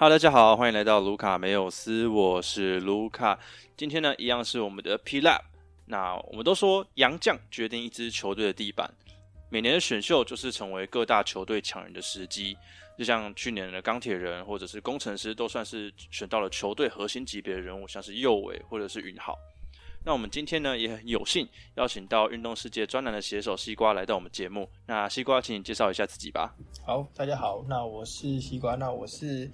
好大家好，欢迎来到卢卡梅有斯，我是卢卡。今天呢，一样是我们的 P Lab。那我们都说洋将决定一支球队的地板，每年的选秀就是成为各大球队抢人的时机。就像去年的钢铁人或者是工程师，都算是选到了球队核心级别的人物，像是右伟或者是云浩。那我们今天呢，也很有幸邀请到运动世界专栏的写手西瓜来到我们节目。那西瓜，请你介绍一下自己吧。好，大家好，那我是西瓜，那我是。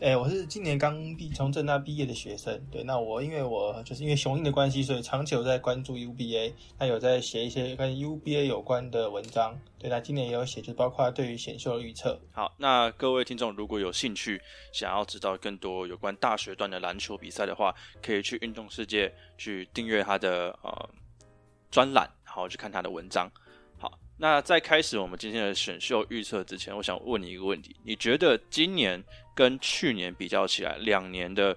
哎，我是今年刚毕从正大毕业的学生。对，那我因为我就是因为雄鹰的关系，所以长久在关注 UBA，那有在写一些跟 UBA 有关的文章。对，那今年也有写，就包括对于选秀的预测。好，那各位听众如果有兴趣，想要知道更多有关大学段的篮球比赛的话，可以去运动世界去订阅他的呃专栏，然后去看他的文章。那在开始我们今天的选秀预测之前，我想问你一个问题：你觉得今年？跟去年比较起来，两年的，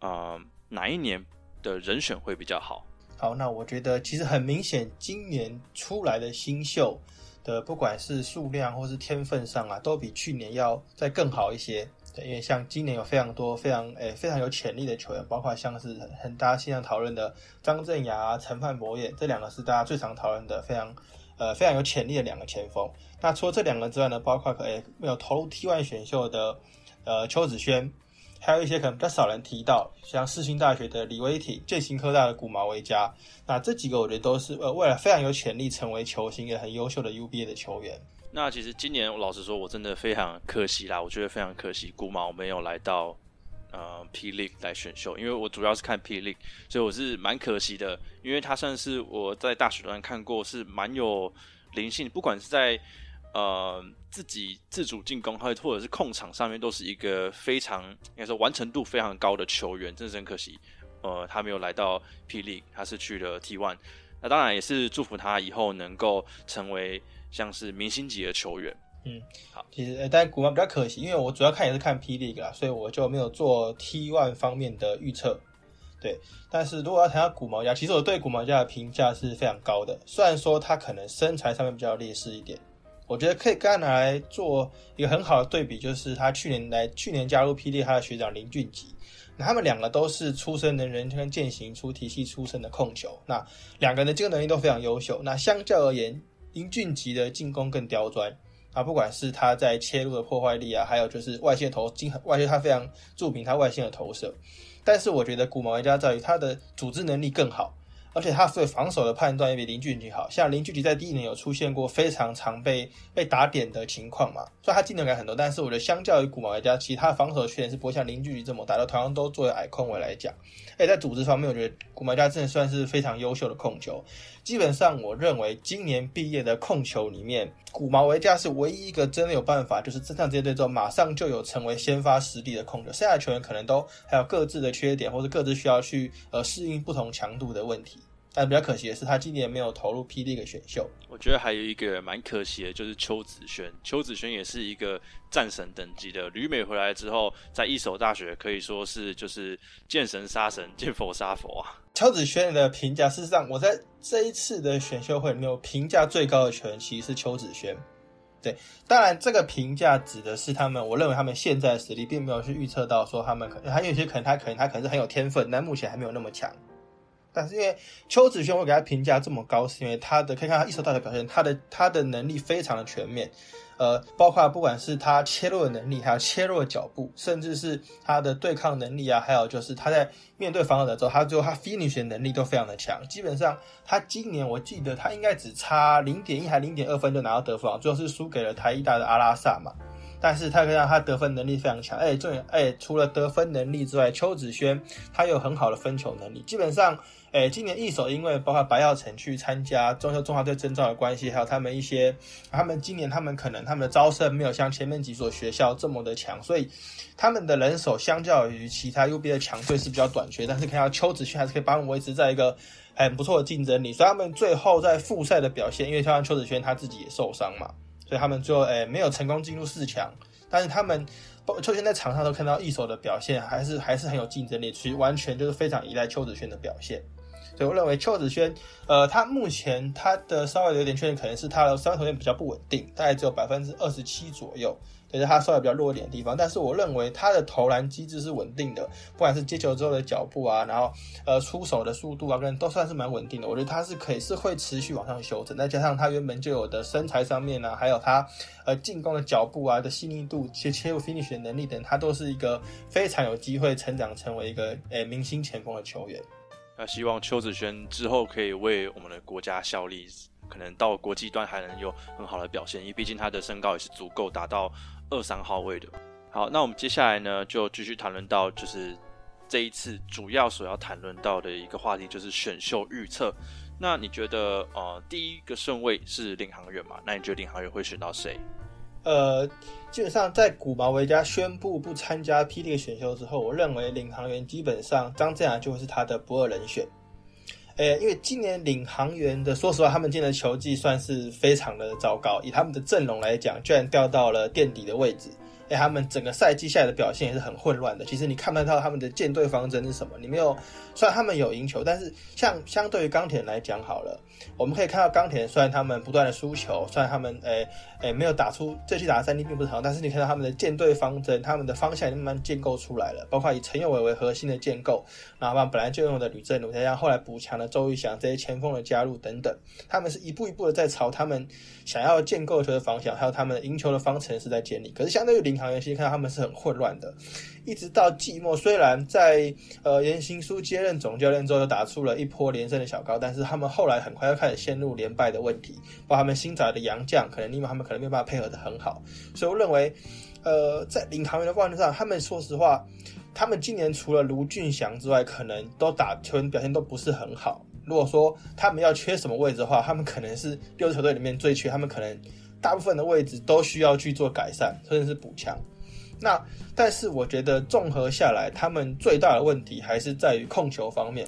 呃，哪一年的人选会比较好？好，那我觉得其实很明显，今年出来的新秀的，不管是数量或是天分上啊，都比去年要再更好一些。因为像今年有非常多非常诶非常有潜力的球员，包括像是很大家现在讨论的张镇雅、陈范博也，这两个是大家最常讨论的非常呃非常有潜力的两个前锋。那除了这两个之外呢，包括可诶没有投入 T1 选秀的。呃，邱子轩，还有一些可能比较少人提到，像世新大学的李威挺、建新科大的古毛维嘉，那这几个我觉得都是呃未来非常有潜力成为球星，也很优秀的 UBA 的球员。那其实今年老实说，我真的非常可惜啦，我觉得非常可惜，古毛没有来到呃 P League 来选秀，因为我主要是看 P League，所以我是蛮可惜的，因为他算是我在大学段看过是蛮有灵性，不管是在。呃，自己自主进攻，或者或者是控场上面，都是一个非常应该说完成度非常高的球员，真是很可惜。呃，他没有来到霹雳，他是去了 T One。那当然也是祝福他以后能够成为像是明星级的球员。嗯，好，其实但古毛比较可惜，因为我主要看也是看霹雳啦，所以我就没有做 T One 方面的预测。对，但是如果要谈到古毛家，其实我对古毛家的评价是非常高的，虽然说他可能身材上面比较劣势一点。我觉得可以跟他拿来做一个很好的对比，就是他去年来去年加入霹雳，他的学长林俊杰，那他们两个都是出身能人跟践行出体系出身的控球，那两个人的进攻能力都非常优秀。那相较而言，林俊杰的进攻更刁钻啊，不管是他在切入的破坏力啊，还有就是外线投进外线，他非常著名他外线的投射。但是我觉得古毛玩家在于他的组织能力更好。而且他对防守的判断也比林俊杰好，像林俊杰在第一年有出现过非常常被被打点的情况嘛，所以他技能感很多。但是我觉得相较于古毛来讲，其他防守的缺点是不会像林俊杰这么打。的同样都作为矮控位来讲，哎，在组织方面，我觉得古毛家真的算是非常优秀的控球。基本上，我认为今年毕业的控球里面，古毛维加是唯一一个真的有办法，就是真上这些队之后，马上就有成为先发实力的控球。剩下的球员可能都还有各自的缺点，或者各自需要去呃适应不同强度的问题。但比较可惜的是，他今年没有投入 P 雳的选秀。我觉得还有一个蛮可惜的，就是邱子轩。邱子轩也是一个战神等级的，旅美回来之后，在一手大学可以说是就是见神杀神，见佛杀佛啊。邱子轩的评价，事实上我在这一次的选秀会里面，评价最高的球员其实是邱子轩。对，当然这个评价指的是他们，我认为他们现在的实力，并没有去预测到说他们可能还有一些可能他可能他可能是很有天分，但目前还没有那么强。但是因为邱子轩会给他评价这么高，是因为他的可以看他一手大的表现，他的他的能力非常的全面，呃，包括不管是他切入的能力，还有切入的脚步，甚至是他的对抗能力啊，还有就是他在面对防守者之后，他最后他 finish 能力都非常的强。基本上他今年我记得他应该只差零点一还零点二分就拿到得分，最后是输给了台一大的阿拉萨嘛。但是他可以让他得分能力非常强，哎，重点哎，除了得分能力之外，邱子轩他有很好的分球能力，基本上。诶，今年一手因为包括白耀成去参加中秋中华队征召的关系，还有他们一些，他们今年他们可能他们的招生没有像前面几所学校这么的强，所以他们的人手相较于其他 UB 的强队是比较短缺。但是看到邱子轩还是可以帮我们维持在一个很不错的竞争力，所以他们最后在复赛的表现，因为像邱子轩他自己也受伤嘛，所以他们最后诶没有成功进入四强。但是他们邱子在场上都看到一手的表现，还是还是很有竞争力，其实完全就是非常依赖邱子轩的表现。我认为邱子轩，呃，他目前他的稍微有点缺点，可能是他的三分球线比较不稳定，大概只有百分之二十七左右。对，他稍微比较弱一点的地方，但是我认为他的投篮机制是稳定的，不管是接球之后的脚步啊，然后呃出手的速度啊，跟都算是蛮稳定的。我觉得他是可以是会持续往上修正，再加上他原本就有的身材上面呢，还有他呃进攻的脚步啊的细腻度、切切入 finish 的能力等，他都是一个非常有机会成长成为一个诶明星前锋的球员。那希望邱子轩之后可以为我们的国家效力，可能到国际端还能有很好的表现，因为毕竟他的身高也是足够达到。二三号位的，好，那我们接下来呢，就继续谈论到，就是这一次主要所要谈论到的一个话题，就是选秀预测。那你觉得，呃，第一个顺位是领航员嘛？那你觉得领航员会选到谁？呃，基本上在古毛维加宣布不参加霹雳选秀之后，我认为领航员基本上张镇阳就会是他的不二人选。诶，因为今年领航员的，说实话，他们今年的球技算是非常的糟糕。以他们的阵容来讲，居然掉到了垫底的位置。哎，他们整个赛季下来的表现也是很混乱的。其实你看不到他们的舰队方针是什么。你没有，虽然他们有赢球，但是像相对于钢铁来讲好了，我们可以看到钢铁虽然他们不断的输球，虽然他们诶诶没有打出这期打的战绩并不是很好，但是你看到他们的舰队方针，他们的方向慢慢建构出来了。包括以陈友伟为核心的建构，然后把本来就用的吕振儒，再加上后来补强的周玉祥这些前锋的加入等等，他们是一步一步的在朝他们想要建构球的方向，还有他们赢球的方程式在建立。可是相对于林。场游戏看到他们是很混乱的，一直到季末，虽然在呃严行书接任总教练之后，又打出了一波连胜的小高，但是他们后来很快又开始陷入连败的问题。包括他们新找的洋将，可能因为他们可能没有办法配合的很好，所以我认为，呃，在领航员的冠军上，他们说实话，他们今年除了卢俊祥之外，可能都打球员表现都不是很好。如果说他们要缺什么位置的话，他们可能是六支球队里面最缺，他们可能。大部分的位置都需要去做改善，甚至是补强。那但是我觉得综合下来，他们最大的问题还是在于控球方面。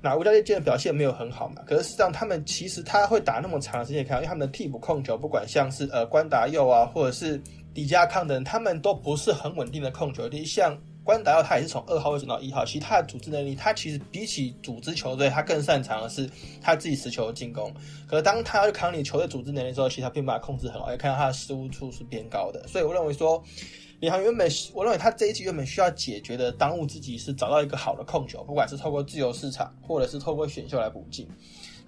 那吴家健今天表现没有很好嘛？可是实际上他们其实他会打那么长时间，看因为他们的替补控球，不管像是呃关达佑啊，或者是迪加康等，他们都不是很稳定的控球。像关达奥他也是从二号位转到一号，其实他的组织能力，他其实比起组织球队，他更擅长的是他自己持球进攻。可是当他要去扛你球队组织能力的时候，其实他并不把控制很好，也看到他的失误处是偏高的。所以我认为说，李航原本我认为他这一期原本需要解决的当务之急是找到一个好的控球，不管是透过自由市场，或者是透过选秀来补进。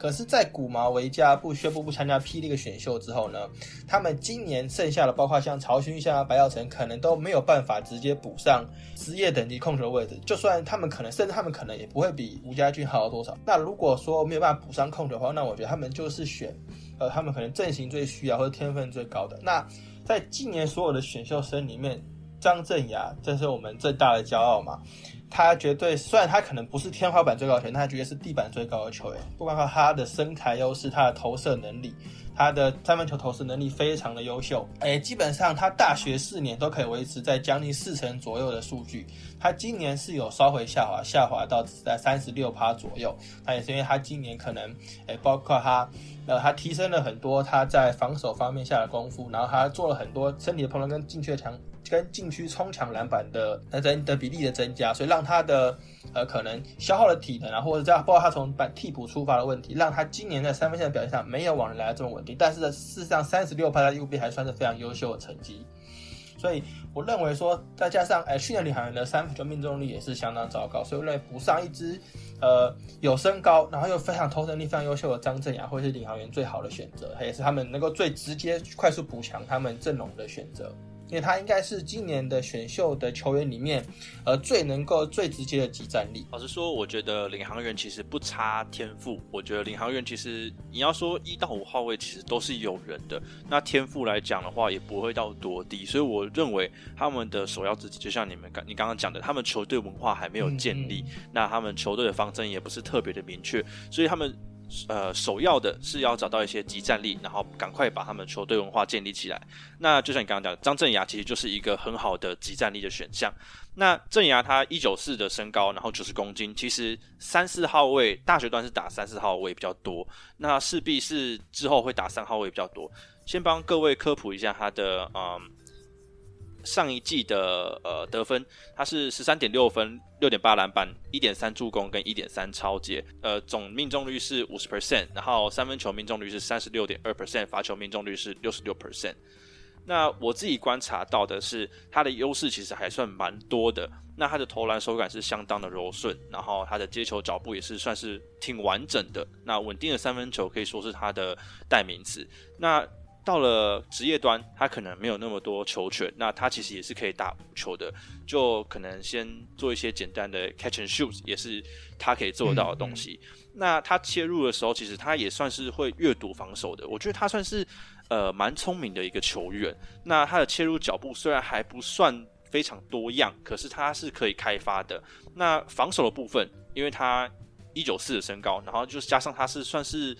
可是，在古毛维加不宣布不参加霹雳个选秀之后呢，他们今年剩下的，包括像曹勋像白耀成，可能都没有办法直接补上职业等级控球位置。就算他们可能，甚至他们可能也不会比吴家俊好多少。那如果说没有办法补上控球的话，那我觉得他们就是选，呃，他们可能阵型最需要或者天分最高的。那在今年所有的选秀生里面，张镇雅，这是我们最大的骄傲嘛。他绝对，虽然他可能不是天花板最高球员，他绝对是地板最高的球员。不光靠他的身材优势，他的投射能力，他的三分球投射能力非常的优秀。哎，基本上他大学四年都可以维持在将近四成左右的数据。他今年是有稍微下滑，下滑到在三十六趴左右。那也是因为他今年可能，哎，包括他，呃，他提升了很多他在防守方面下的功夫，然后他做了很多身体的碰撞跟进去的强。跟禁区冲抢篮板的那增的比例的增加，所以让他的呃可能消耗的体能啊，或者这样，包括他从板替补出发的问题，让他今年在三分线的表现上没有往年来的这么稳定。但是呢，事实上三十六拍的 UB 还算是非常优秀的成绩。所以我认为说，再加上哎去年领航员的三分球命中率也是相当糟糕，所以我认为补上一支呃有身高，然后又非常投射力非常优秀的张镇雅，会是领航员最好的选择，也是他们能够最直接快速补强他们阵容的选择。因为他应该是今年的选秀的球员里面，呃，最能够最直接的集战力。老实说，我觉得领航员其实不差天赋。我觉得领航员其实你要说一到五号位，其实都是有人的。那天赋来讲的话，也不会到多低。所以我认为他们的首要之急，就像你们刚你刚刚讲的，他们球队文化还没有建立，那他们球队的方针也不是特别的明确，所以他们。呃，首要的是要找到一些集战力，然后赶快把他们球队文化建立起来。那就像你刚刚讲，张镇雅其实就是一个很好的集战力的选项。那镇雅他一九四的身高，然后九十公斤，其实三四号位大学段是打三四号位比较多，那势必是之后会打三号位比较多。先帮各位科普一下他的嗯上一季的呃得分，他是十三点六分、六点八篮板、一点三助攻跟一点三超截，呃，总命中率是五十 percent，然后三分球命中率是三十六点二 percent，罚球命中率是六十六 percent。那我自己观察到的是，他的优势其实还算蛮多的。那他的投篮手感是相当的柔顺，然后他的接球脚步也是算是挺完整的。那稳定的三分球可以说是他的代名词。那到了职业端，他可能没有那么多球权，那他其实也是可以打无球的，就可能先做一些简单的 catch and shoot，也是他可以做得到的东西。那他切入的时候，其实他也算是会阅读防守的。我觉得他算是呃蛮聪明的一个球员。那他的切入脚步虽然还不算非常多样，可是他是可以开发的。那防守的部分，因为他一九四的身高，然后就是加上他是算是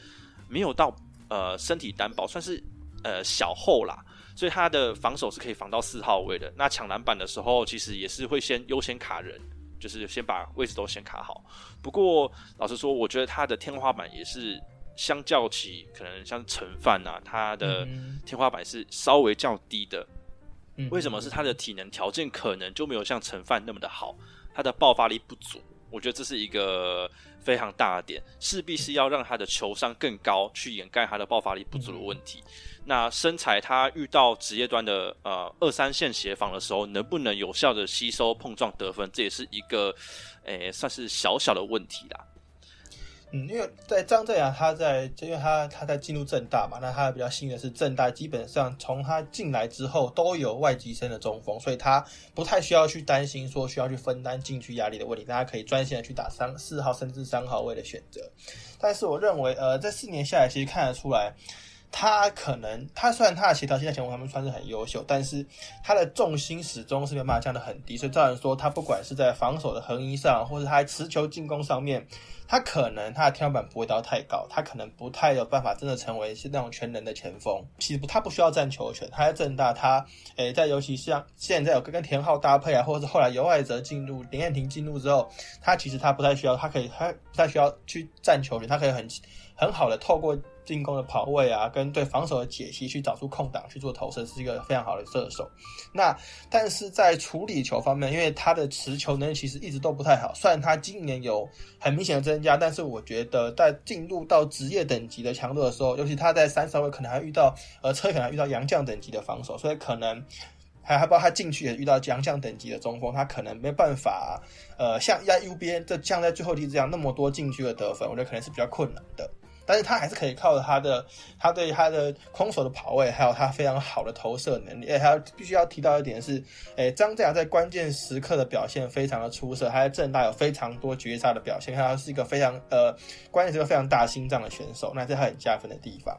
没有到呃身体单薄，算是。呃，小后啦，所以他的防守是可以防到四号位的。那抢篮板的时候，其实也是会先优先卡人，就是先把位置都先卡好。不过老实说，我觉得他的天花板也是相较起可能像陈范啊，他的天花板是稍微较低的。为什么是他的体能条件可能就没有像陈范那么的好？他的爆发力不足，我觉得这是一个非常大的点，势必是要让他的球商更高，去掩盖他的爆发力不足的问题。那身材，他遇到职业端的呃二三线协防的时候，能不能有效的吸收碰撞得分，这也是一个诶算是小小的问题啦。嗯，因为在张振阳，他在因为他他在进入正大嘛，那他比较幸运的是正大基本上从他进来之后都有外籍生的中锋，所以他不太需要去担心说需要去分担禁区压力的问题，大家可以专心的去打三四号甚至三号位的选择。但是我认为，呃，这四年下来，其实看得出来。他可能，他虽然他的协调性在前锋方面算是很优秀，但是他的重心始终是没办法降得很低，所以照人说，他不管是在防守的横移上，或者他持球进攻上面，他可能他的天花板不会到太高，他可能不太有办法真的成为是那种全能的前锋。其实他不需要占球权，他在正大，他诶在尤其像现在有跟田浩搭配啊，或者是后来尤爱泽进入林彦廷进入之后，他其实他不太需要，他可以他不太需要去占球权，他可以很很好的透过。进攻的跑位啊，跟对防守的解析，去找出空档去做投射，是一个非常好的射手。那但是在处理球方面，因为他的持球能力其实一直都不太好。虽然他今年有很明显的增加，但是我觉得在进入到职业等级的强度的时候，尤其他在三十位可能还遇到呃车可能遇到洋将等级的防守，所以可能还还包括他进去也遇到洋将等级的中锋，他可能没办法呃像在 U B N 这像在最后一这样那么多禁区的得分，我觉得可能是比较困难的。但是他还是可以靠着他的，他对他的空手的跑位，还有他非常好的投射能力。哎，还要必须要提到一点是，哎，张振阳在关键时刻的表现非常的出色，他在正大有非常多绝杀的表现，他是一个非常呃关键时刻非常大心脏的选手，那是他很加分的地方。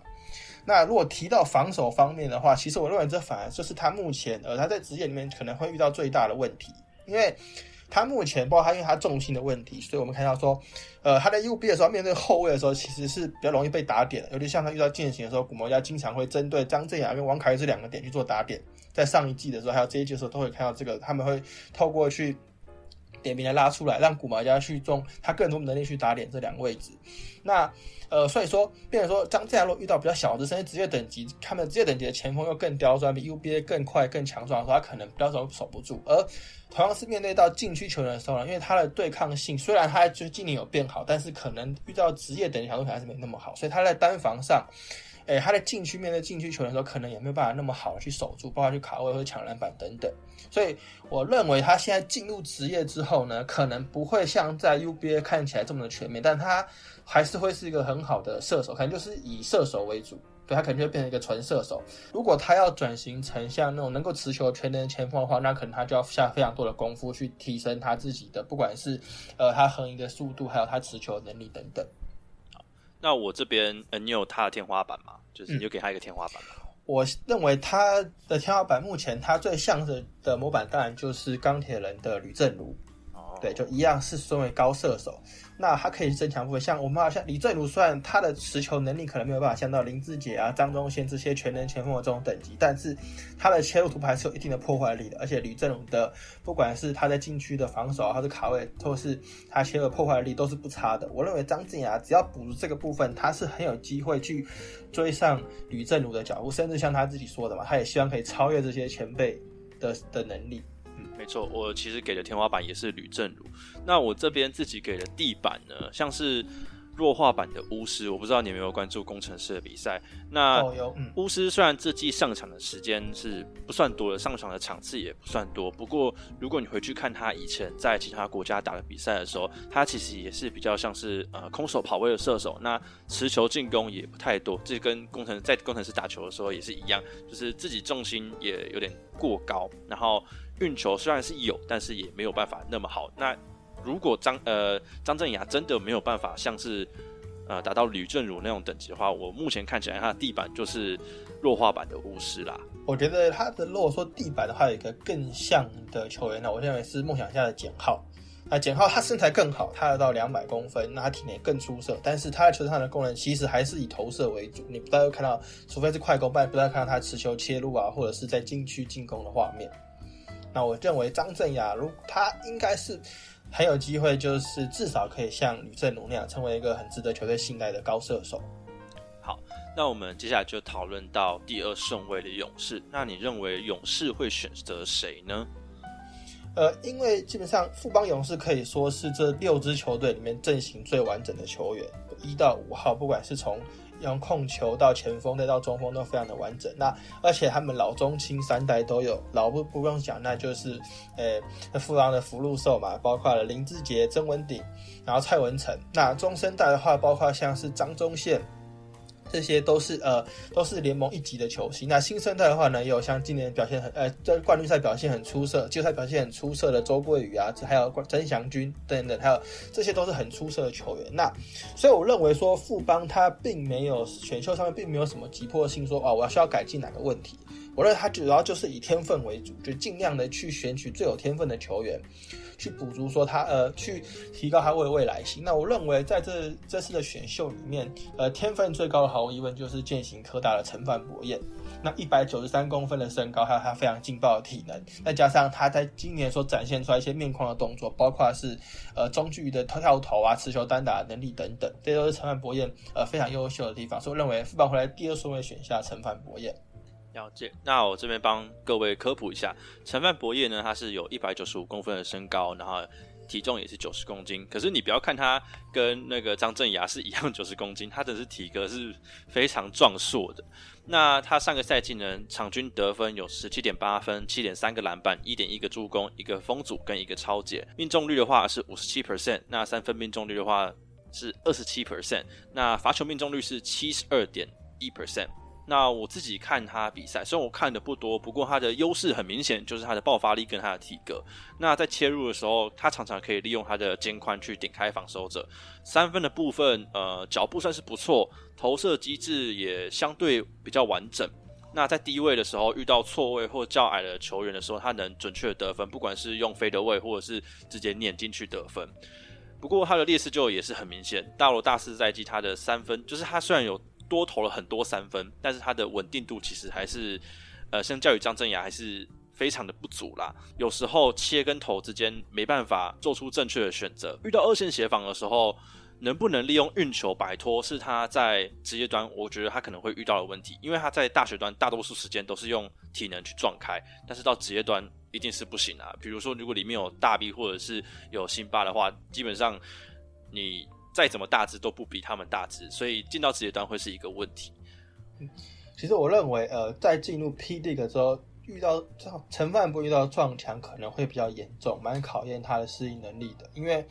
那如果提到防守方面的话，其实我认为这反而就是他目前呃他在职业里面可能会遇到最大的问题，因为。他目前包括他因为他重心的问题，所以我们看到说，呃，他在 U B 的时候面对后卫的时候，其实是比较容易被打点的。尤其像他遇到践行的时候，古毛家经常会针对张镇雅跟王凯这两个点去做打点。在上一季的时候，还有这一季的时候，都会看到这个，他们会透过去点名来拉出来，让古毛家去中他更多能力去打点这两个位置。那呃，所以说，变成说张振如果遇到比较小的甚至职业等级，他们职业等级的前锋又更刁钻，比 U B A 更快更强壮的时候，他可能比较容易守不住。而同样是面对到禁区球员的时候呢，因为他的对抗性虽然他就今年有变好，但是可能遇到职业等级强度还是没那么好，所以他在单防上，诶，他在禁区面对禁区球员的时候，可能也没有办法那么好的去守住，包括去卡位或者抢篮板等等。所以我认为他现在进入职业之后呢，可能不会像在 U B A 看起来这么的全面，但他。还是会是一个很好的射手，可能就是以射手为主，对他可能就会变成一个纯射手。如果他要转型成像那种能够持球全能前锋的话，那可能他就要下非常多的功夫去提升他自己的，不管是呃他横移的速度，还有他持球能力等等。那我这边呃，你有他的天花板吗？就是你就给他一个天花板吗？我认为他的天花板目前他最像的的模板，当然就是钢铁人的吕正如。对，就一样是身为高射手，那他可以增强部分。像我们好像李正如，虽然他的持球能力可能没有办法像到林志杰啊、张忠宪这些全能前锋的这种等级，但是他的切入突破还是有一定的破坏力的。而且吕正如的不管是他在禁区的防守，还是卡位，或是他切入破坏力都是不差的。我认为张静雅只要补足这个部分，他是很有机会去追上吕正如的脚步，甚至像他自己说的嘛，他也希望可以超越这些前辈。的的能力。嗯，没错，我其实给的天花板也是吕正如。那我这边自己给的地板呢，像是。弱化版的巫师，我不知道你有没有关注工程师的比赛。那巫师虽然这季上场的时间是不算多的，上场的场次也不算多。不过，如果你回去看他以前在其他国家打的比赛的时候，他其实也是比较像是呃空手跑位的射手。那持球进攻也不太多，这跟工程在工程师打球的时候也是一样，就是自己重心也有点过高，然后运球虽然是有，但是也没有办法那么好。那如果张呃张镇雅真的没有办法像是呃达到吕正如那种等级的话，我目前看起来他的地板就是弱化版的巫师啦。我觉得他的如果说地板的话，有一个更像的球员呢，我认为是梦想家的简浩。那简浩他身材更好，他要到两百公分，那他体能更出色，但是他在球场的功能其实还是以投射为主。你不大会看到，除非是快攻，不然不大看到他持球切入啊，或者是在禁区进攻的画面。那我认为张镇雅如他应该是。很有机会，就是至少可以像吕正龙那样，成为一个很值得球队信赖的高射手。好，那我们接下来就讨论到第二顺位的勇士。那你认为勇士会选择谁呢？呃，因为基本上富邦勇士可以说是这六支球队里面阵型最完整的球员，一到五号，不管是从从控球到前锋再到中锋都非常的完整。那而且他们老中青三代都有，老不不用讲，那就是呃富邦的福禄寿嘛，包括了林志杰、曾文鼎，然后蔡文成。那中生代的话，包括像是张忠宪。这些都是呃都是联盟一级的球星。那新生代的话呢，也有像今年表现很呃在冠军赛表现很出色，季后赛表现很出色的周桂宇啊，还有曾祥军等等，还有这些都是很出色的球员。那所以我认为说富邦他并没有选秀上面并没有什么急迫性，说啊我要需要改进哪个问题。我认为他主要就是以天分为主，就尽量的去选取最有天分的球员。去补足说他呃，去提高他未未来性。那我认为在这这次的选秀里面，呃，天分最高的毫无疑问就是践行科大的陈范博彦。那一百九十三公分的身高，还有他非常劲爆的体能，再加上他在今年所展现出来一些面框的动作，包括是呃中距离的跳投啊、持球单打能力等等，这都是陈范博彦呃非常优秀的地方。所以我认为复办回来第二顺位选下陈范博彦。了解，那我这边帮各位科普一下，陈范博业呢，他是有一百九十五公分的身高，然后体重也是九十公斤。可是你不要看他跟那个张镇雅是一样九十公斤，他的是体格是非常壮硕的。那他上个赛季呢，场均得分有十七点八分，七点三个篮板，一点一个助攻，一个封阻跟一个超解。命中率的话是五十七 percent，那三分命中率的话是二十七 percent，那罚球命中率是七十二点一 percent。那我自己看他比赛，虽然我看的不多，不过他的优势很明显，就是他的爆发力跟他的体格。那在切入的时候，他常常可以利用他的肩宽去顶开防守者。三分的部分，呃，脚步算是不错，投射机制也相对比较完整。那在低位的时候，遇到错位或较矮的球员的时候，他能准确得分，不管是用飞的位或者是直接碾进去得分。不过他的劣势就也是很明显，大罗大四赛季他的三分，就是他虽然有。多投了很多三分，但是他的稳定度其实还是，呃，相较于张镇雅还是非常的不足啦。有时候切跟投之间没办法做出正确的选择。遇到二线协防的时候，能不能利用运球摆脱，是他在职业端我觉得他可能会遇到的问题。因为他在大学端大多数时间都是用体能去撞开，但是到职业端一定是不行啊。比如说，如果里面有大 B 或者是有辛巴的话，基本上你。再怎么大只都不比他们大只，所以进到职业端会是一个问题。其实我认为，呃，在进入 PD 的时候，遇到陈范不遇到撞墙可能会比较严重，蛮考验他的适应能力的，因为。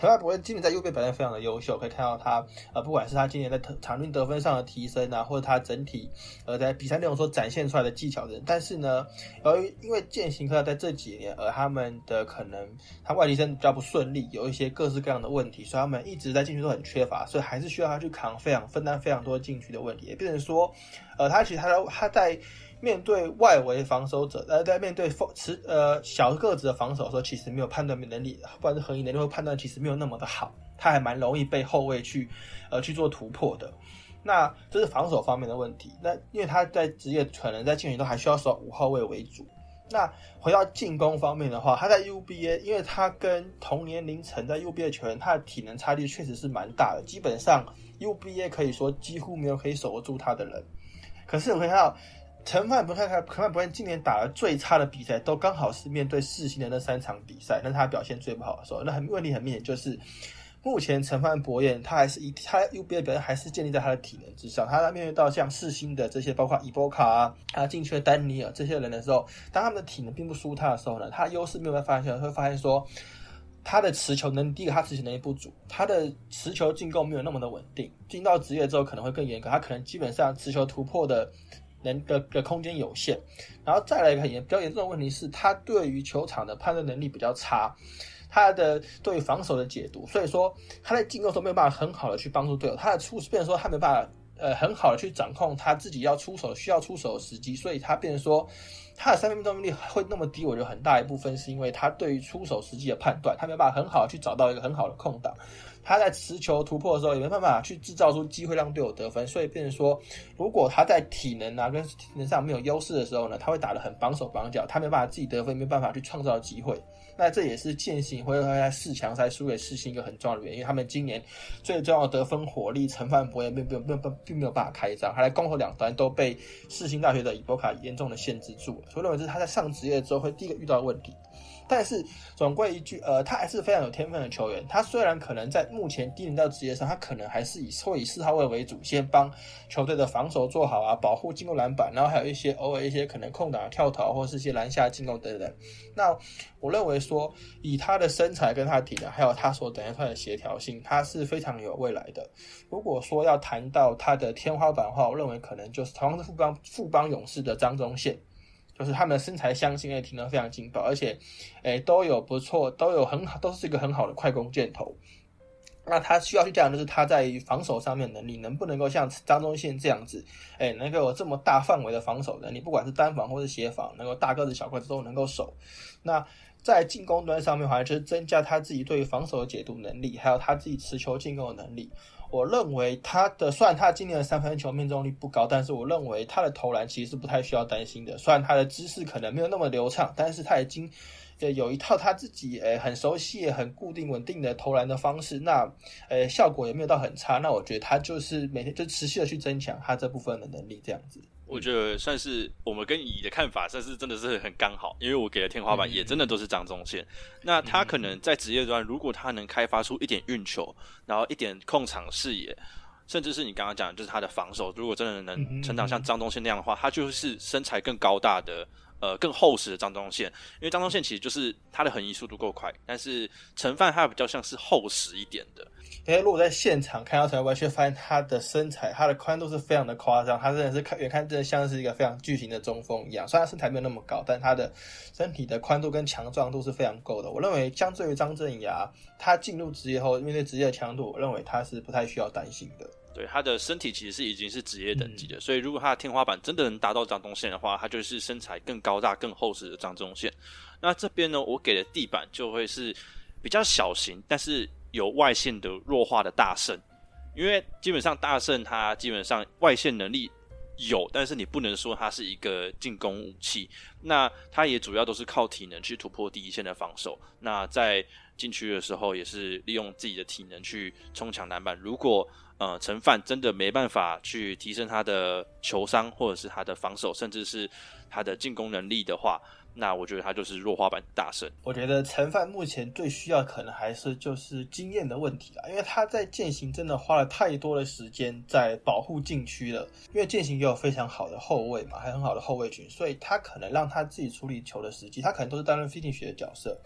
陈发博今年在右边表现非常的优秀，可以看到他呃，不管是他今年在场均得分上的提升啊，或者他整体呃在比赛内容所展现出来的技巧的。但是呢，由于因为践行科在这几年，而他们的可能他外籍生比较不顺利，有一些各式各样的问题，所以他们一直在进去都很缺乏，所以还是需要他去扛非常分担非常多进去的问题。也变成说，呃，他其实他他在。面对外围防守者，呃，在面对锋持呃小个子的防守的时候，其实没有判断能力，不管是合理能力或判断，其实没有那么的好，他还蛮容易被后卫去呃去做突破的。那这是防守方面的问题。那因为他在职业可能在进球都还需要守五号位为主。那回到进攻方面的话，他在 UBA，因为他跟同年龄层在 UBA 球员，他的体能差距确实是蛮大的。基本上 UBA 可以说几乎没有可以守得住他的人。可是我们看到。陈范不看看，陈范不看今年打的最差的比赛，都刚好是面对世新的那三场比赛，那他表现最不好的时候，那很问题很明显就是。目前陈范博彦他还是以他 U B 的表现还是建立在他的体能之上。他在面对到像世新的这些，包括伊波卡啊，他进去的丹尼尔这些人的时候，当他们的体能并不输他的时候呢，他优势没有办法发现，会发现说他的持球能力，第一个他持球能力不足，他的持球进攻没有那么的稳定。进到职业之后可能会更严格，他可能基本上持球突破的能的的空间有限。然后再来一个很严比较严重的问题是，他对于球场的判断能力比较差。他的对防守的解读，所以说他在进攻时候没有办法很好的去帮助队友，他的出变成说他没办法呃很好的去掌控他自己要出手需要出手的时机，所以他变成说他的三分命中率会那么低，我觉得很大一部分是因为他对于出手时机的判断，他没办法很好的去找到一个很好的空档。他在持球突破的时候也没办法去制造出机会让队友得分，所以变成说，如果他在体能啊跟体能上没有优势的时候呢，他会打得很绑手绑脚，他没办法自己得分，没办法去创造机会。那这也是践行会在四强赛输给世新一个很重要的原因，因为他们今年最重要的得分火力陈范博也并没有并并没有办法开张，他在攻守两端都被世新大学的伊波卡严重的限制住了，所以认为这是他在上职业之后会第一个遇到的问题。但是总归一句，呃，他还是非常有天分的球员。他虽然可能在目前低龄到职业上，他可能还是以会以四号位为主，先帮球队的防守做好啊，保护进攻篮板，然后还有一些偶尔一些可能空档跳投或是一些篮下进攻等等。那我认为说，以他的身材跟他体能，还有他所展现出来的协调性，他是非常有未来的。如果说要谈到他的天花板的话，我认为可能就是同样是富邦富邦勇士的张忠宪。就是他们的身材相近，也挺得非常劲爆，而且，诶都有不错，都有很好，都是一个很好的快攻箭头。那他需要去讲，就是他在防守上面能力能不能够像张忠宪这样子，诶能够有这么大范围的防守能力，不管是单防或是协防，能够大个子小个子都能够守。那在进攻端上面，好像就是增加他自己对于防守的解读能力，还有他自己持球进攻的能力。我认为他的，虽然他今年的三分球命中率不高，但是我认为他的投篮其实是不太需要担心的。虽然他的姿势可能没有那么流畅，但是他已经，呃，有一套他自己诶很熟悉、很固定、稳定的投篮的方式。那，呃，效果也没有到很差。那我觉得他就是每天就持续的去增强他这部分的能力，这样子。我觉得算是我们跟乙的看法，算是真的是很刚好，因为我给的天花板也真的都是张忠宪。那他可能在职业端，如果他能开发出一点运球，然后一点控场视野，甚至是你刚刚讲，就是他的防守，如果真的能成长像张忠宪那样的话，他就是身材更高大的。呃，更厚实的张忠宪，因为张忠宪其实就是他的横移速度够快，但是陈范他比较像是厚实一点的。因为如果在现场看到陈范，却发现他的身材、他的宽度是非常的夸张，他真的是看远看真的像是一个非常巨型的中锋一样。虽然身材没有那么高，但他的身体的宽度跟强壮度是非常够的。我认为相对于张镇雅，他进入职业后面对职业的强度，我认为他是不太需要担心的。对他的身体其实是已经是职业等级的，所以如果他的天花板真的能达到张东宪的话，他就是身材更高大、更厚实的张东宪。那这边呢，我给的地板就会是比较小型，但是有外线的弱化的大圣，因为基本上大圣他基本上外线能力有，但是你不能说他是一个进攻武器。那他也主要都是靠体能去突破第一线的防守。那在禁区的时候，也是利用自己的体能去冲抢篮板。如果呃，陈范真的没办法去提升他的球商，或者是他的防守，甚至是他的进攻能力的话，那我觉得他就是弱化版大神。我觉得陈范目前最需要可能还是就是经验的问题啦，因为他在践行真的花了太多的时间在保护禁区了。因为践行也有非常好的后卫嘛，还很好的后卫群，所以他可能让他自己处理球的时机，他可能都是担任 finish 的角色。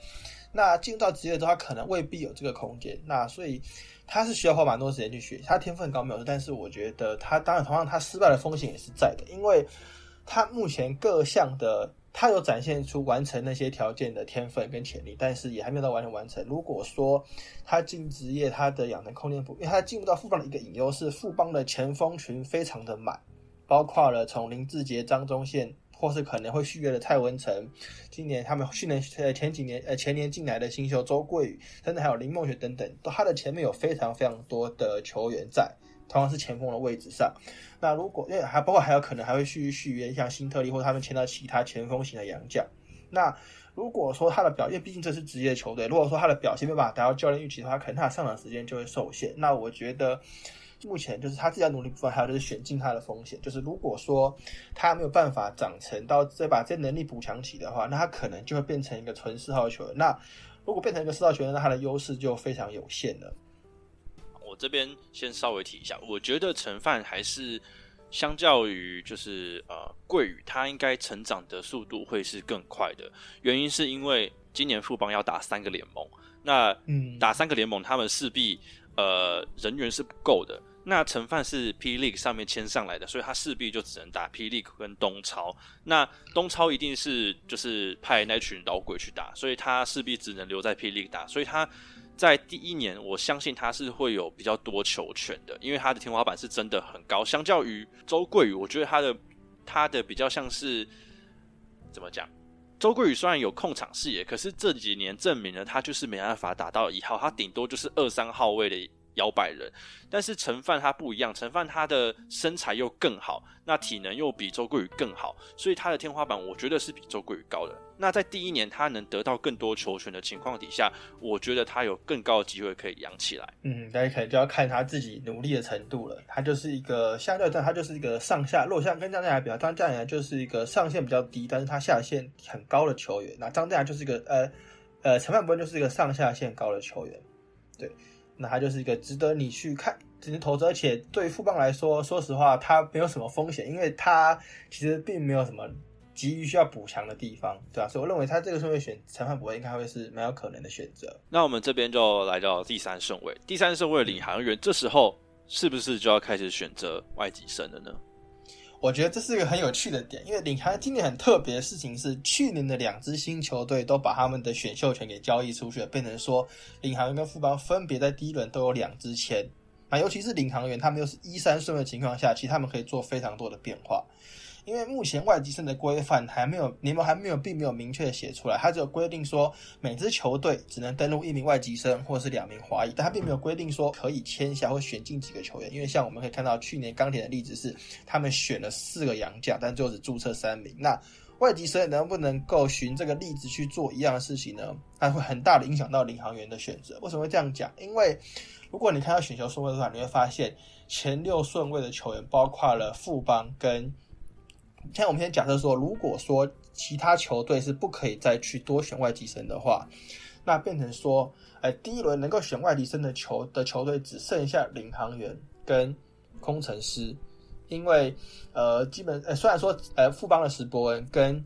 那进入到职业之后，他可能未必有这个空间。那所以。他是需要花蛮多时间去学，他天分高没有错，但是我觉得他当然同样他失败的风险也是在的，因为他目前各项的他有展现出完成那些条件的天分跟潜力，但是也还没有到完全完成。如果说他进职业，他的养成空间不，因为他进入到副帮的一个隐忧是副帮的前锋群非常的满，包括了从林志杰、张忠宪。或是可能会续约的蔡文成，今年他们去年呃前几年呃前年进来的新秀周桂宇，甚至还有林梦雪等等，都他的前面有非常非常多的球员在，同样是前锋的位置上。那如果因为还包括还有可能还会续续约像新特利或他们签到其他前锋型的洋将。那如果说他的表现，毕竟这是职业球队，如果说他的表现没办法达到教练预期的话，可能他的上场时间就会受限。那我觉得。目前就是他自己要努力部分，还有就是选进他的风险。就是如果说他没有办法长成到再把这能力补强起的话，那他可能就会变成一个纯四号球员。那如果变成一个四号球员，那他的优势就非常有限了。我这边先稍微提一下，我觉得陈范还是相较于就是呃桂宇，他应该成长的速度会是更快的。原因是因为今年富邦要打三个联盟，那嗯，打三个联盟，他们势必呃人员是不够的。那陈范是 P League 上面签上来的，所以他势必就只能打 P League 跟东超。那东超一定是就是派那群老鬼去打，所以他势必只能留在 P League 打。所以他在第一年，我相信他是会有比较多球权的，因为他的天花板是真的很高。相较于周桂宇，我觉得他的他的比较像是怎么讲？周桂宇虽然有控场视野，可是这几年证明了他就是没办法打到一号，他顶多就是二三号位的摇摆人。但是陈范他不一样，陈范他的身材又更好，那体能又比周桂宇更好，所以他的天花板我觉得是比周桂宇高的。那在第一年他能得到更多球权的情况底下，我觉得他有更高的机会可以养起来。嗯，大家可能就要看他自己努力的程度了。他就是一个相对但他就是一个上下，如果像跟张镇来比较，张镇来就是一个上限比较低，但是他下限很高的球员。那张镇来就是一个呃呃陈范博就是一个上下限高的球员，对，那他就是一个值得你去看，值得投资。而且对富邦来说，说实话，他没有什么风险，因为他其实并没有什么急于需要补强的地方，对啊、所以我认为他这个顺位选陈汉博应该会是蛮有可能的选择。那我们这边就来到第三顺位，第三顺位领航员，这时候是不是就要开始选择外籍生了呢？我觉得这是一个很有趣的点，因为领航今年很特别的事情是，去年的两支新球队都把他们的选秀权给交易出去了，变成说领航员跟富邦分别在第一轮都有两支签。那尤其是领航员，他们又是一三顺位的情况下，其实他们可以做非常多的变化。因为目前外籍生的规范还没有联盟还没有并没有明确的写出来，它只有规定说每支球队只能登录一名外籍生或是两名华裔，但它并没有规定说可以签下或选进几个球员。因为像我们可以看到去年钢铁的例子是，他们选了四个洋将，但最后只注册三名。那外籍生能不能够循这个例子去做一样的事情呢？它会很大的影响到领航员的选择。为什么会这样讲？因为如果你看到选秀顺位的话，你会发现前六顺位的球员包括了富邦跟。像我们先假设说，如果说其他球队是不可以再去多选外籍生的话，那变成说，哎，第一轮能够选外籍生的球的球队只剩下领航员跟工程师，因为呃，基本呃，虽然说呃，富邦的石伯恩跟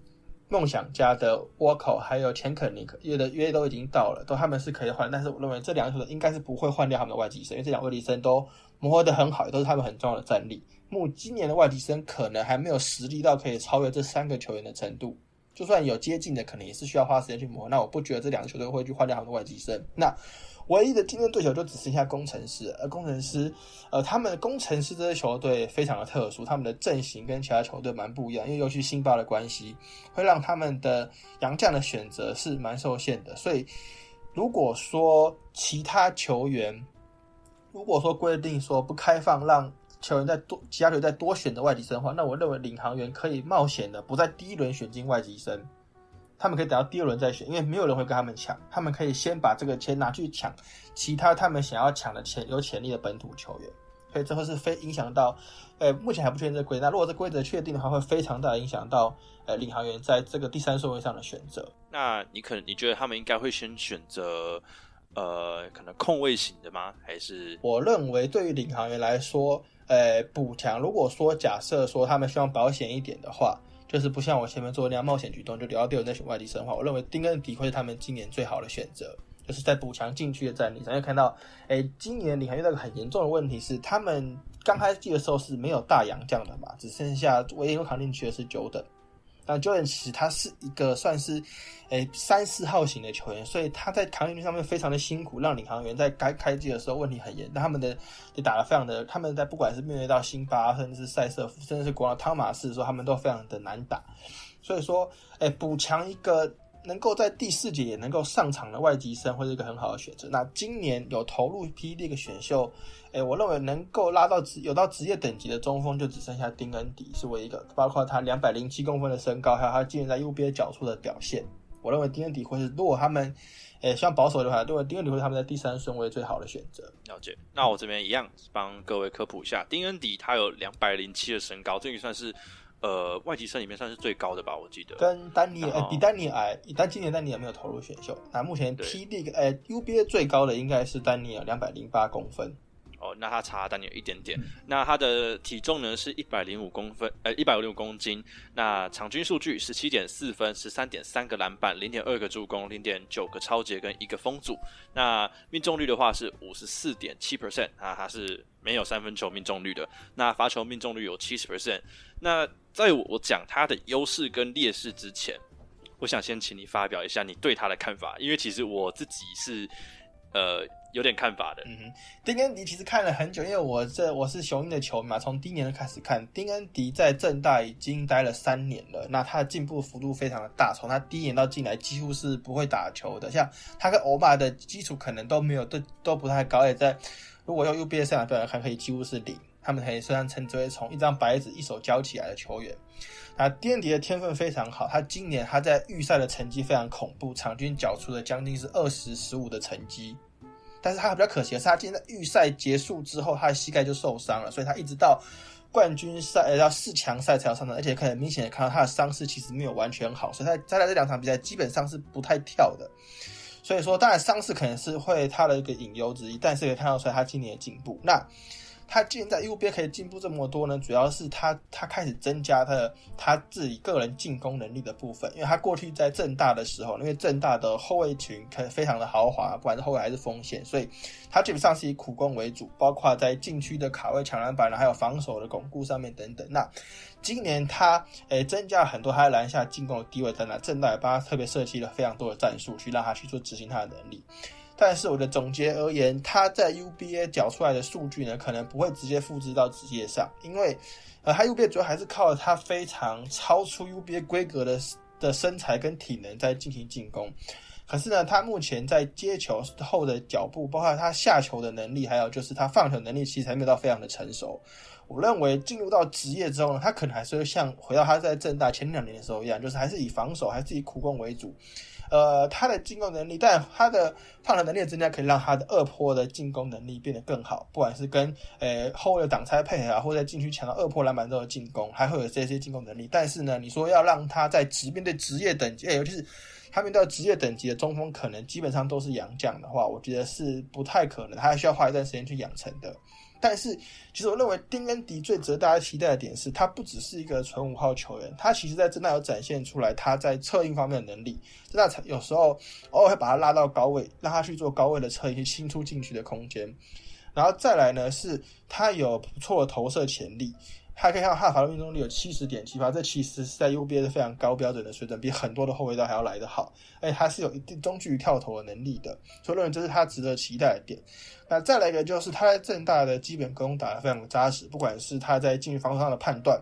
梦想家的沃口还有钱肯尼克约的约都已经到了，都他们是可以换，但是我认为这两个球队应该是不会换掉他们的外籍生，因为这两个外籍生都磨合的很好，都是他们很重要的战力。目今年的外籍生可能还没有实力到可以超越这三个球员的程度，就算有接近的，可能也是需要花时间去磨。那我不觉得这两个球队会去换掉他们的外籍生。那唯一的竞争对手就只剩下工程师，而工程师，呃，他们的工程师这支球队非常的特殊，他们的阵型跟其他球队蛮不一样，因为尤其辛巴的关系，会让他们的洋将的选择是蛮受限的。所以，如果说其他球员，如果说规定说不开放让球员再多其他球队再多选择外籍生的话，那我认为领航员可以冒险的不在第一轮选进外籍生，他们可以等到第二轮再选，因为没有人会跟他们抢，他们可以先把这个钱拿去抢其他他们想要抢的潜有潜力的本土球员，所以这会是非影响到，呃，目前还不确定这个规则。那如果这规则确定的话，会非常大的影响到呃领航员在这个第三顺位上的选择。那你可能你觉得他们应该会先选择呃可能控卫型的吗？还是我认为对于领航员来说，呃，补强如果说假设说他们希望保险一点的话，就是不像我前面做的那样冒险举动，就聊到第二轮再选外地生的话，我认为丁恩迪会是他们今年最好的选择，就是在补强禁区的战力上。因为看到，哎，今年领航员那个很严重的问题是，他们刚开季的时候是没有大洋将的嘛，只剩下唯一有扛进去的是九等。那 Jordan 其实他是一个算是，诶三四号型的球员，所以他在扛运上面非常的辛苦，让领航员在该开机的时候问题很严。那他们的也打得非常的，他们在不管是面对到辛巴，甚至是塞瑟夫，甚至是国王汤马士的时候，他们都非常的难打。所以说，诶补强一个能够在第四节也能够上场的外籍生，会是一个很好的选择。那今年有投入 P 这个选秀。哎，我认为能够拉到职有到职业等级的中锋，就只剩下丁恩迪是唯一个，包括他两百零七公分的身高，还有他今年在 UBA 脚出的表现。我认为丁恩迪会是，如果他们，诶，像保守的话，认为丁恩迪会是他们在第三顺位最好的选择。了解。那我这边一样帮各位科普一下，丁恩迪他有两百零七的身高，这个算是呃外籍生里面算是最高的吧，我记得。跟丹尼尔、比丹尼尔矮，但今年丹尼尔没有投入选秀。那目前对 P League 呃 UBA 最高的应该是丹尼尔两百零八公分。哦，那他差丹尼尔一点嗯点。那他的体重呢是一百零五公分，呃，一百零五公斤。那场均数据十七点四分，十三点三个篮板，零点二个助攻，零点九个超节跟一个封阻。那命中率的话是五十四点七 percent，啊，他是没有三分球命中率的。那罚球命中率有七十 percent。那在我讲他的优势跟劣势之前，我想先请你发表一下你对他的看法，因为其实我自己是呃有点看法的。嗯哼，丁恩迪其实看了很久，因为我这我是雄鹰的球迷嘛，从第一年就开始看。丁恩迪在正大已经待了三年了，那他的进步幅度非常的大，从他第一年到进来几乎是不会打球的，像他跟欧巴的基础可能都没有都都不太高，也在如果用 UBA 赛场表来看，可以几乎是零。他们可以虽然称之为从一张白纸一手教起来的球员。那丁恩迪的天分非常好，他今年他在预赛的成绩非常恐怖，场均缴出了将近是二十十五的成绩。但是他比较可惜的是，他今天在预赛结束之后，他的膝盖就受伤了，所以他一直到冠军赛呃到四强赛才要上场，而且可以明显的看到他的伤势其实没有完全好，所以他在这两场比赛基本上是不太跳的。所以说，当然伤势可能是会他的一个隐忧之一，但是可以看到出来他今年的进步。那他既然在 UBA 可以进步这么多呢，主要是他他开始增加他的他自己个人进攻能力的部分，因为他过去在正大的时候，因为正大的后卫群可非常的豪华，不管是后卫还是锋线，所以他基本上是以苦攻为主，包括在禁区的卡位、抢篮板，还有防守的巩固上面等等。那今年他诶增加了很多他在篮下进攻的地位在那，正大也帮他特别设计了非常多的战术，去让他去做执行他的能力。但是我的总结而言，他在 UBA 缴出来的数据呢，可能不会直接复制到职业上，因为呃，他 UBA 主要还是靠他非常超出 UBA 规格的的身材跟体能在进行进攻。可是呢，他目前在接球后的脚步，包括他下球的能力，还有就是他放球能力，其实还没有到非常的成熟。我认为进入到职业之后呢，他可能还是会像回到他在正大前两年的时候一样，就是还是以防守，还是以苦攻为主。呃，他的进攻能力，但他的放球能力的增加，可以让他的二坡的进攻能力变得更好。不管是跟呃后卫的挡拆配合啊，或者在禁区抢到二坡篮板之后的进攻，还会有这些进攻能力。但是呢，你说要让他在直面对职业等级，尤其是他面对职业等级的中锋，可能基本上都是洋将的话，我觉得是不太可能，他还需要花一段时间去养成的。但是，其实我认为丁恩迪最值得大家期待的点是，他不只是一个纯五号球员，他其实在真的有展现出来他在策应方面的能力。正大有时候偶尔会把他拉到高位，让他去做高位的策应，去清出禁区的空间。然后再来呢，是他有不错的投射潜力。他可以看到他的命中率有七十点七八，这其实是在 UBA 是非常高标准的水准，比很多的后卫都还要来得好。而且他是有一定中距离跳投的能力的，所以认为这是他值得期待的点。那再来一个就是他在正大的基本功打得非常扎实，不管是他在进入防守上的判断，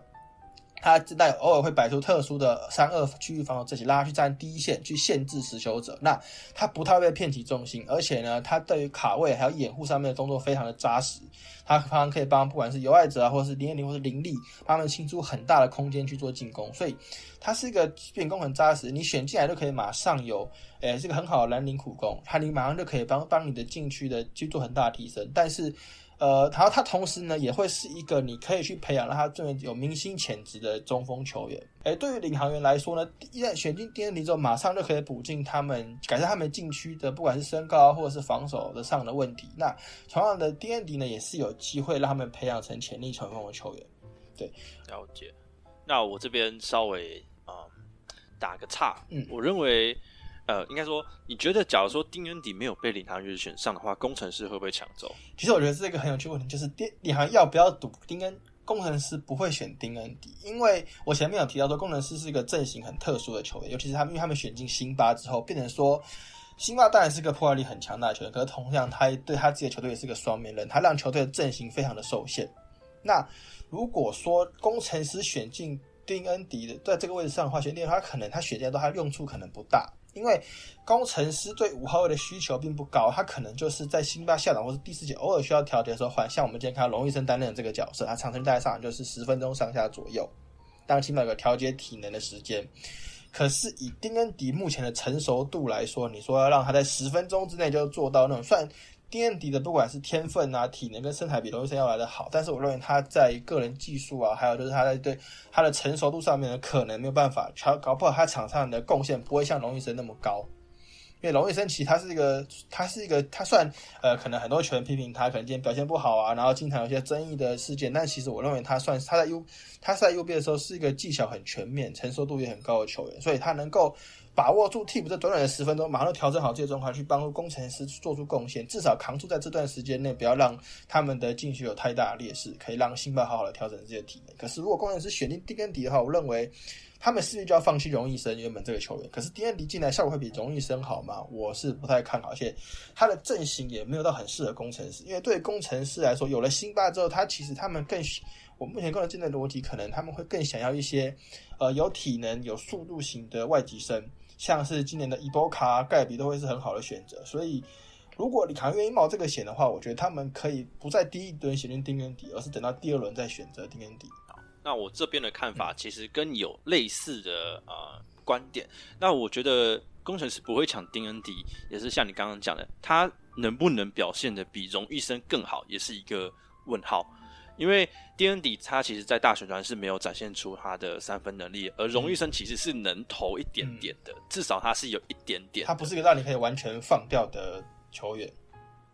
他正大偶尔会摆出特殊的三二区域防守阵型，拉去站第一线去限制持球者。那他不太会骗起重心，而且呢，他对于卡位还有掩护上面的动作非常的扎实。他常常可以帮不管是有爱者啊，或者是林彦霖，或是林立，他们清出很大的空间去做进攻，所以他是一个基本功很扎实，你选进来就可以马上有，诶，这个很好的蓝领苦攻，他你马上就可以帮帮你的禁区的去做很大的提升，但是。呃，然后他同时呢，也会是一个你可以去培养让他真的有明星潜质的中锋球员。哎，对于领航员来说呢，一旦选进丁恩迪之后，马上就可以补进他们改善他们禁区的，不管是身高啊，或者是防守的上的问题。那同样的，丁恩迪呢，也是有机会让他们培养成潜力球风的球员。对，了解。那我这边稍微嗯打个岔，嗯我认为。呃，应该说，你觉得假如说丁恩迪没有被领航员选上的话，工程师会不会抢走？其实我觉得这个很有趣问题，就是丁领航要不要赌丁恩？工程师不会选丁恩迪，因为我前面有提到说，工程师是一个阵型很特殊的球员，尤其是他们，因为他们选进辛巴之后，变成说，辛巴当然是个破坏力很强大的球员，可是同样他对他自己的球队也是个双面人，他让球队的阵型非常的受限。那如果说工程师选进丁恩迪的在这个位置上的话，选定他可能他选进来之后，他用处可能不大。因为工程师对五号位的需求并不高，他可能就是在辛巴下场或是第四节偶尔需要调节的时候换。像我们今天看到龙医生担任的这个角色，他场均大概上就是十分钟上下左右，当起码有个调节体能的时间。可是以丁恩迪目前的成熟度来说，你说要让他在十分钟之内就做到那种，算丁恩迪的不管是天分啊、体能跟身材比龙医生要来的好，但是我认为他在个人技术啊，还有就是他在对他的成熟度上面呢，可能没有办法，他搞不好他场上的贡献不会像龙医生那么高。因为龙医生其实他是一个，他是一个，他算呃，可能很多球员批评他，可能今天表现不好啊，然后经常有些争议的事件，但其实我认为他算是他在右他在右边的时候是一个技巧很全面、成熟度也很高的球员，所以他能够。把握住替补这短短的十分钟，马上调整好这些状况，去帮助工程师做出贡献，至少扛住在这段时间内，不要让他们的进去有太大的劣势，可以让辛巴好好的调整自己的体能。可是如果工程师选定丁恩迪的话，我认为他们势必就要放弃荣誉生原本这个球员。可是丁恩迪进来效果会比荣誉生好吗？我是不太看好，而且他的阵型也没有到很适合工程师，因为对工程师来说，有了辛巴之后，他其实他们更，我目前个人进的逻辑，可能他们会更想要一些呃有体能、有速度型的外籍生。像是今年的伊波卡、盖比都会是很好的选择，所以如果你卡愿意冒这个险的话，我觉得他们可以不在第一轮选定丁恩迪，而是等到第二轮再选择丁恩迪。那我这边的看法其实跟你有类似的呃观点。那我觉得工程师不会抢丁恩迪，也是像你刚刚讲的，他能不能表现的比荣誉生更好，也是一个问号。因为丁恩迪他其实，在大选团是没有展现出他的三分能力，而荣誉生其实是能投一点点的，至少他是有一点点。他不是一个让你可以完全放掉的球员。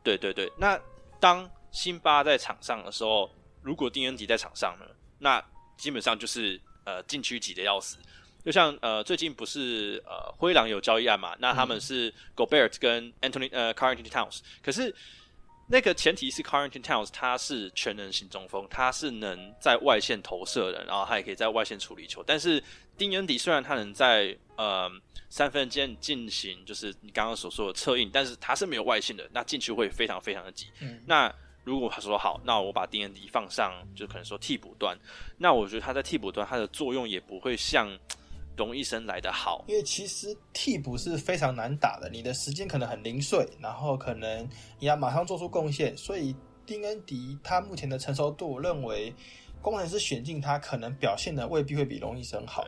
对对对，那当辛巴在场上的时候，如果丁恩迪在场上呢，那基本上就是呃禁区挤的要死。就像呃最近不是呃灰狼有交易案嘛，那他们是 Gobert 跟 Anthony 呃 c a r r n Towns，可是。那个前提是 Carrington Towns 他是全能型中锋，他是能在外线投射的，然后他也可以在外线处理球。但是丁恩迪虽然他能在呃三分间进行就是你刚刚所说的策应，但是他是没有外线的，那进去会非常非常的急。嗯。那如果他说好，那我把丁恩迪放上，就可能说替补端，那我觉得他在替补端他的作用也不会像。容易生来的好，因为其实替补是非常难打的，你的时间可能很零碎，然后可能你要马上做出贡献，所以丁恩迪他目前的成熟度，认为工程师选进他可能表现的未必会比容易生好，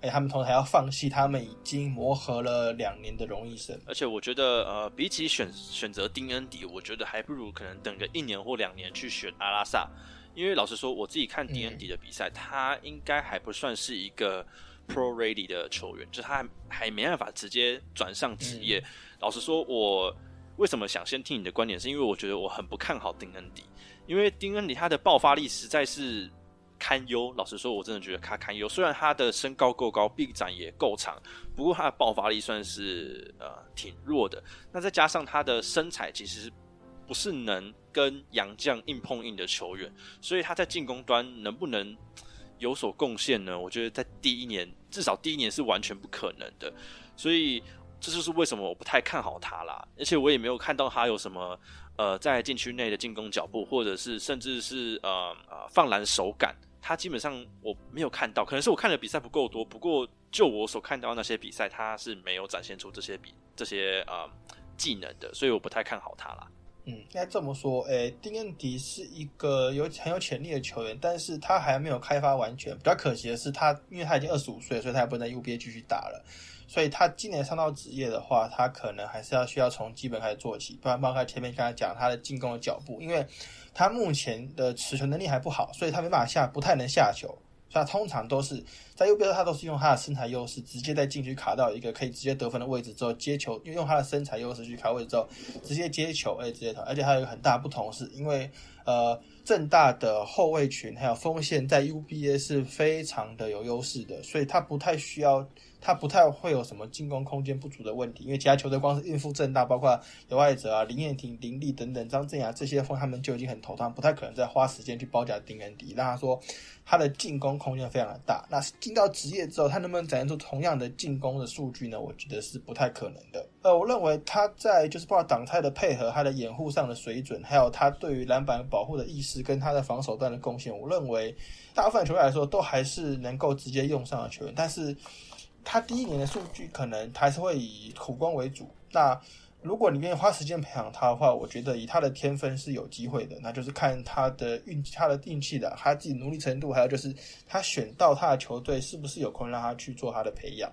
哎，他们同时还要放弃他们已经磨合了两年的容易生，而且我觉得呃，比起选选择丁恩迪，我觉得还不如可能等个一年或两年去选阿拉萨，因为老实说，我自己看丁恩迪的比赛，他应该还不算是一个。Pro ready 的球员，就是他还没办法直接转上职业。老实说，我为什么想先听你的观点，是因为我觉得我很不看好丁恩迪，因为丁恩迪他的爆发力实在是堪忧。老实说，我真的觉得他堪忧。虽然他的身高够高，臂展也够长，不过他的爆发力算是呃挺弱的。那再加上他的身材其实不是能跟洋将硬碰硬的球员，所以他在进攻端能不能？有所贡献呢？我觉得在第一年，至少第一年是完全不可能的，所以这就是为什么我不太看好他啦。而且我也没有看到他有什么呃在禁区内的进攻脚步，或者是甚至是呃呃放篮手感，他基本上我没有看到。可能是我看的比赛不够多，不过就我所看到那些比赛，他是没有展现出这些比这些呃技能的，所以我不太看好他啦。嗯，应该这么说，诶，丁恩迪是一个有很有潜力的球员，但是他还没有开发完全。比较可惜的是，他因为他已经二十五岁，所以他也不能在 UBA 继续打了。所以他今年上到职业的话，他可能还是要需要从基本开始做起。不然，包括前面刚才讲他的进攻的脚步，因为他目前的持球能力还不好，所以他没办法下，不太能下球。他通常都是在右边，他都是用他的身材优势，直接在禁区卡到一个可以直接得分的位置之后接球，用用他的身材优势去卡位置之后，直接接球，哎，直接投。而且还有一个很大不同是，因为呃，正大的后卫群还有锋线在 UBA 是非常的有优势的，所以他不太需要。他不太会有什么进攻空间不足的问题，因为其他球队光是应付正大，包括刘爱泽啊、林彦廷、林立等等、张镇雅这些锋，他们就已经很头疼，不太可能再花时间去包夹丁恩迪。让他说他的进攻空间非常的大，那进到职业之后，他能不能展现出同样的进攻的数据呢？我觉得是不太可能的。呃，我认为他在就是包括挡拆的配合、他的掩护上的水准，还有他对于篮板保保护的意识跟他的防守端的贡献，我认为大部分球员来说都还是能够直接用上的球员，但是。他第一年的数据可能还是会以苦攻为主。那如果你愿意花时间培养他的话，我觉得以他的天分是有机会的。那就是看他的运他的运气的，他自己努力程度，还有就是他选到他的球队是不是有空让他去做他的培养。